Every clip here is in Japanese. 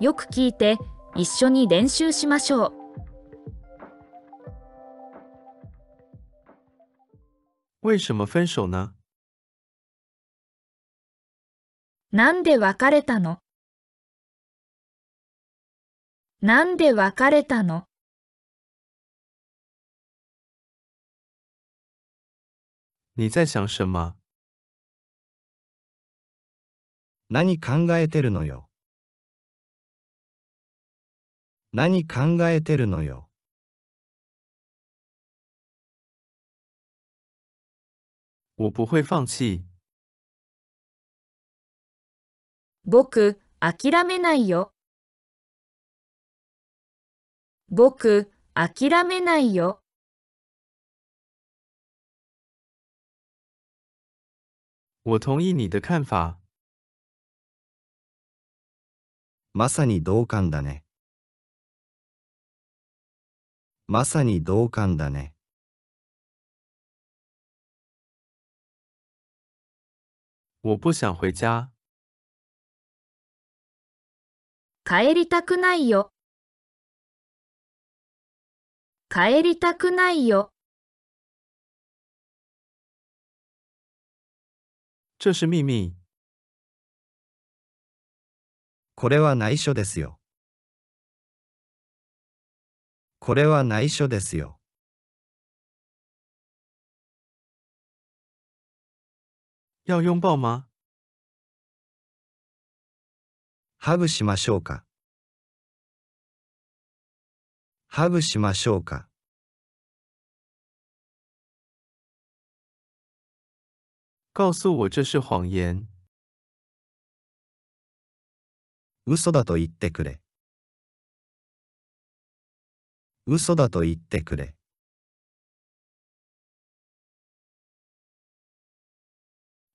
よく聞いて一緒に練習しましょう。为什么分手呢？なんで別れたの？なんで別れたの？你在想什么？何考えてるのよ？何考えてるのよ。我不会放弃。僕、諦めないよ。僕、諦めないよ。我同意你的看法。まさに同感だね。まさに同感だね。我不想回家。帰りたくないよ。帰りたくないよ。这是秘密。これは内緒ですよ。これは内緒ですよ。要拥抱吗？ハグしましょうか。ハグしましょうか。告诉我这是谎言。嘘だと言ってくれ。嘘だと言ってくれ。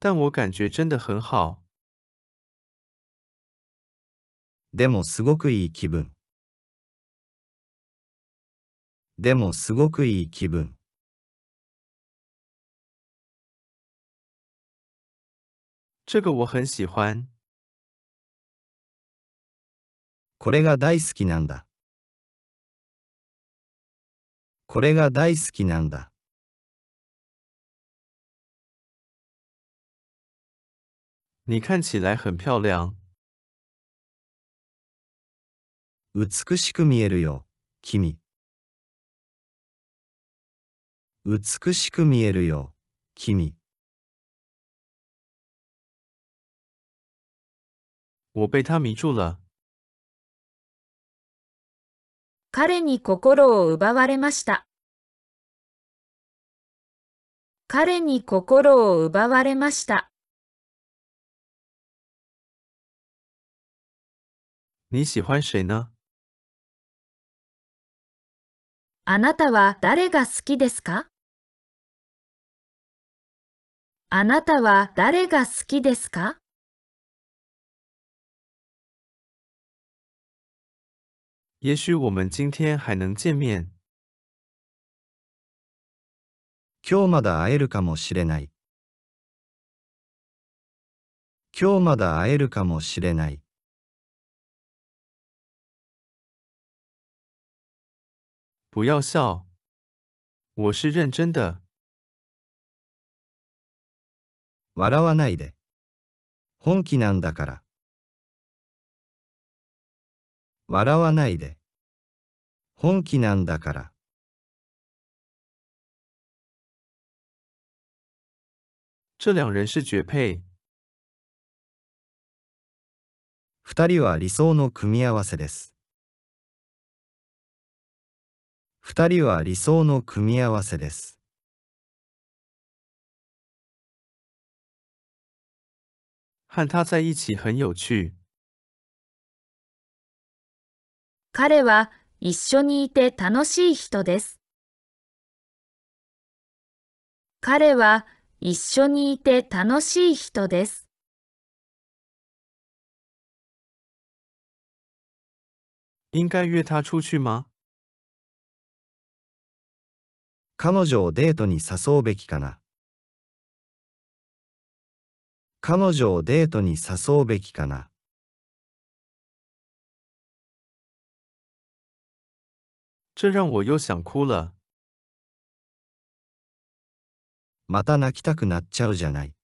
但我感觉真的很好。でもすごくいい気分。でもすごくいい気分。这个我很喜欢。これが大好きなんだ。これが大好きなんだ。你看起来很漂亮。美しく見えるよ、君。美しく見えるよ、君。我被他迷住了。彼に心を奪われました。彼に心を奪われました。你喜欢谁呢？あなたは誰が好きですか？あなたは誰が好きですか？也许我们今天还能见面。今日まだ会えるかもしれない。今日まだ会えるかもしれない。不要笑，我是认真的。笑わないで。本気なんだから。笑わないで。本気なんだから。这两人是绝配。二人は理想の組み合わせです。二人は理想の組み合わせです。和他在一起很有趣。彼は一緒にいて楽しい人です。彼は一緒にいて楽しい人です。应该约他出去吗？彼女をデートに誘うべきかな？彼女をデートに誘うべきかな？这让我又想哭了。また泣きたくなっちゃうじゃない。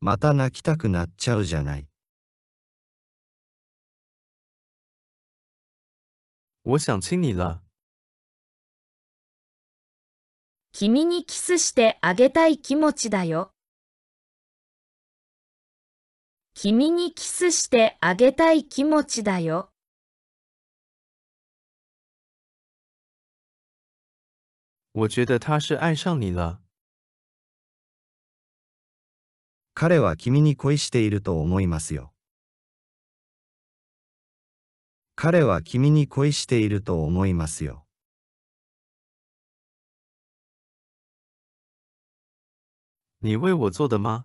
また泣きたくなっちゃうじゃない。我想亲你了。君にキスしてあげたい気持ちだよ。君にキスしてあげたい気持ちだよ。我觉得他是爱上你了。彼は君に恋していると思いますよ。彼は君に恋していると思いますよ。你为我做的吗？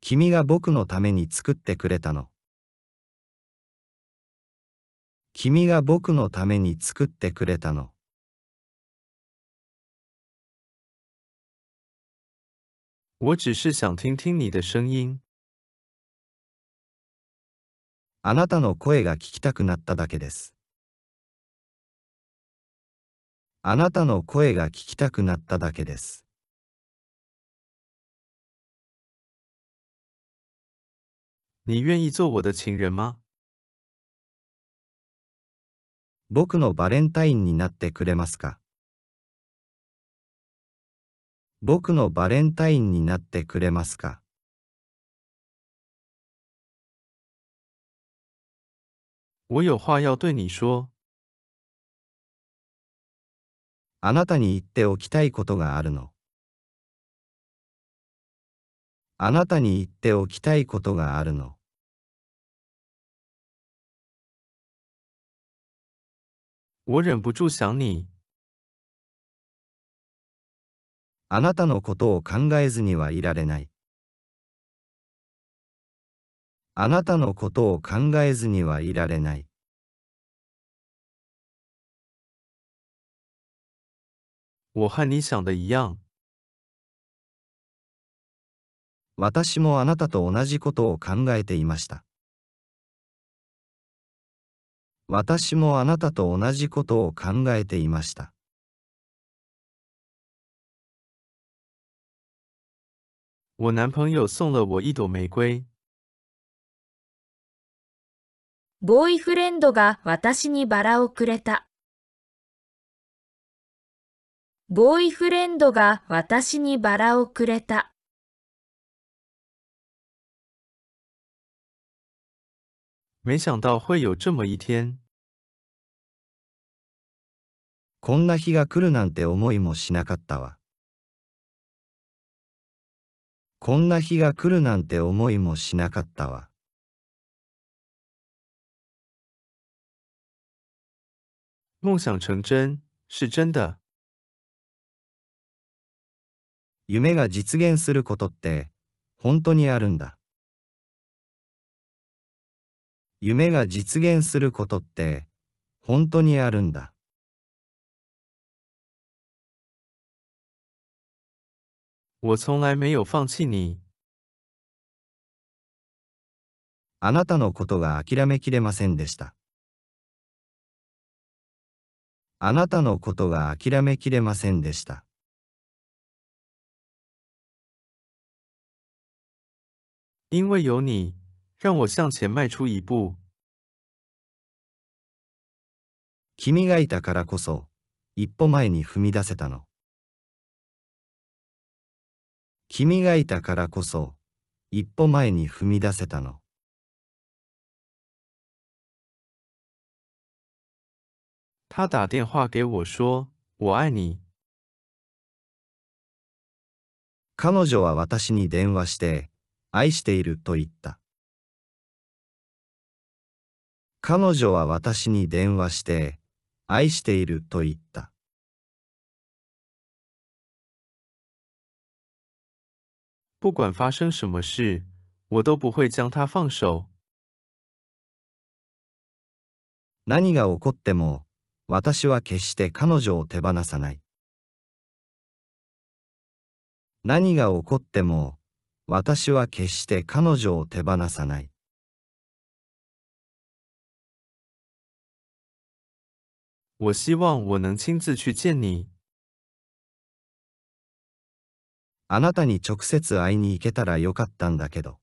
君が僕のために作ってくれたの。君が僕のために作ってくれたの。我只是想听听你的声音。あなたの声が聞きたくなっただけです。あなたの声が聞きたくなっただけです。你愿意做我的情人吗？僕のバレンタインになってくれますか？僕のバレンタインになってくれますか？我有话要对你说。あなたに言っておきたいことがあるの。あなたに言っておきたいことがあるの。我忍不住想你。あなたのことを考えずにはいられない。あなたのことを考えずにはいられない。我和你想的一样。私もあなたと同じことを考えていました。私もあなたと同じことを考えていました。我男朋友送了我一朵玫瑰。ボーイフレンドが私にバラをくれた。ボーイフレンドが私にバラをくれた。没想到会有这么一天。こんな日が来るなんて思いもしなかったわ。こんな日が来るなんて思いもしなかったわ。梦想成真，是真的？夢が実現することって本当にあるんだ。夢が実現することって本当にあるんだ。我从来没有放弃你。あなたのことが諦めきれませんでした。あなたのことが諦めきれませんでした。因为有你，让我向前迈出一步。君がいたからこそ、一歩前に踏み出せたの。君がいたからこそ、一歩前に踏み出せたの。他打电话给我说：“我爱你。彼女は私に電話して、愛していると言った。彼女は私に電話して、愛していると言った。不管发生什么事，我都不会将他放手。何が起こっても、私は決して彼女を手放さない。何が起こっても、私は決して彼女を手放さない。我希望我能亲自去见你。あなたに直接会いに行けたらよかったんだけど。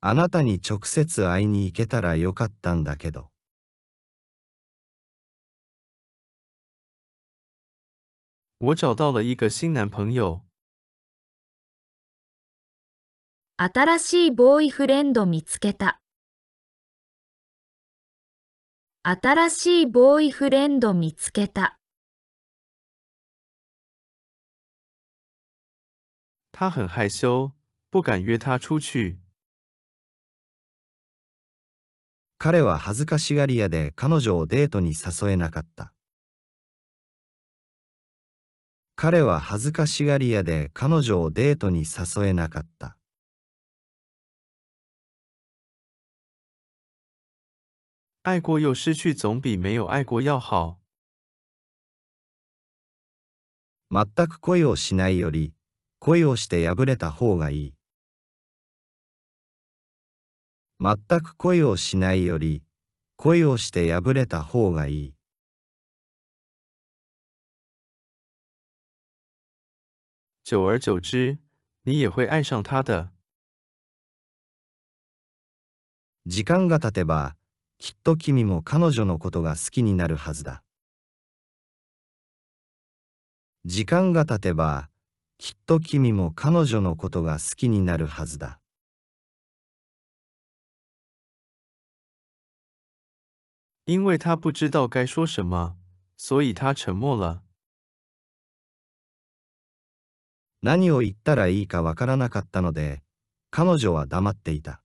あなたに直接会いに行けたらよかったんだけど。我找到了一个新男朋友。新しいボーイフレンド見つけた。新しいボーイフレンド見つけた。他很害羞，不敢约她出去。彼は恥ずかしがり屋で彼女をデートに誘えなかった。彼は恥ずかしがり屋で彼女をデートに誘えなかった。爱过又失去，总比没有爱过要好。全く恋をしないより、恋をして破れた方がいい。全く恋をしないより、恋をして破れた方がいい。久而久之，你也会爱上他的。時間が経てば、きっと君も彼女のことが好きになるはずだ。時間が経てば、きっと君も彼女のことが好きになるはずだ。因为他不知道该说什么，所以他沉默了。何を言ったらいいかわからなかったので、彼女は黙っていた。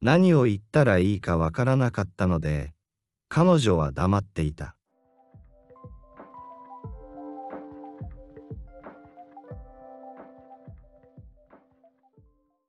何を言ったらいいかわからなかったので、彼女は黙っていた。